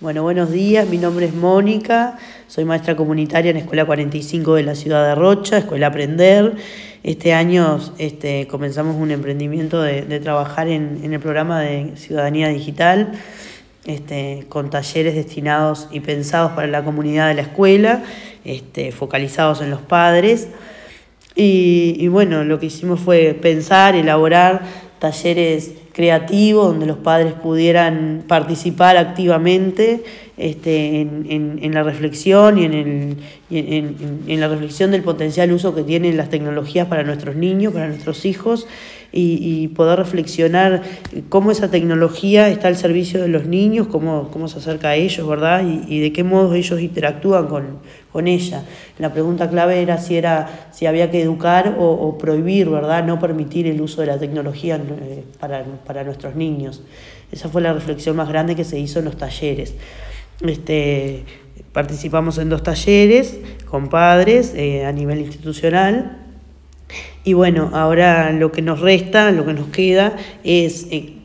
Bueno, buenos días, mi nombre es Mónica, soy maestra comunitaria en Escuela 45 de la ciudad de Rocha, Escuela Aprender. Este año este, comenzamos un emprendimiento de, trabajar en, el programa de Ciudadanía Digital, este, con talleres destinados y pensados para la comunidad de la escuela, este, focalizados en los padres. Y, y bueno, lo que hicimos fue pensar, elaborar talleres creativos donde los padres pudieran participar activamente este, en, la reflexión y, en, el, en, la reflexión del potencial uso que tienen las tecnologías para nuestros niños, para nuestros hijos, y, poder reflexionar cómo esa tecnología está al servicio de los niños, cómo, cómo se acerca a ellos, ¿verdad? Y, de qué modo ellos interactúan con, con, ella. La pregunta clave era si, era, si había que educar o, prohibir, ¿verdad? No permitir el uso de la tecnología eh, para, para nuestros niños. Esa fue la reflexión más grande que se hizo en los talleres. Este, participamos en dos talleres con padres eh, a nivel institucional. Y bueno, ahora lo que nos resta, lo que nos queda es eh,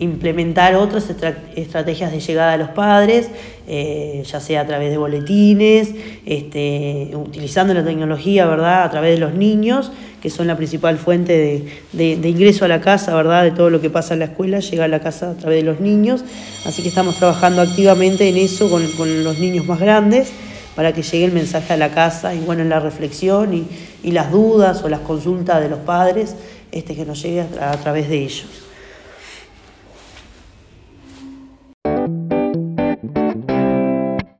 implementar otras estrategias de llegada a los padres, eh, ya sea a través de boletines, este, utilizando la tecnología, ¿verdad?, a través de los niños, que son la principal fuente de, ingreso a la casa, ¿verdad?, de todo lo que pasa en la escuela, llega a la casa a través de los niños. Así que estamos trabajando activamente en eso con, los niños más grandes para que llegue el mensaje a la casa y bueno, en la reflexión y, las dudas o las consultas de los padres este, que nos llegue a través de ellos.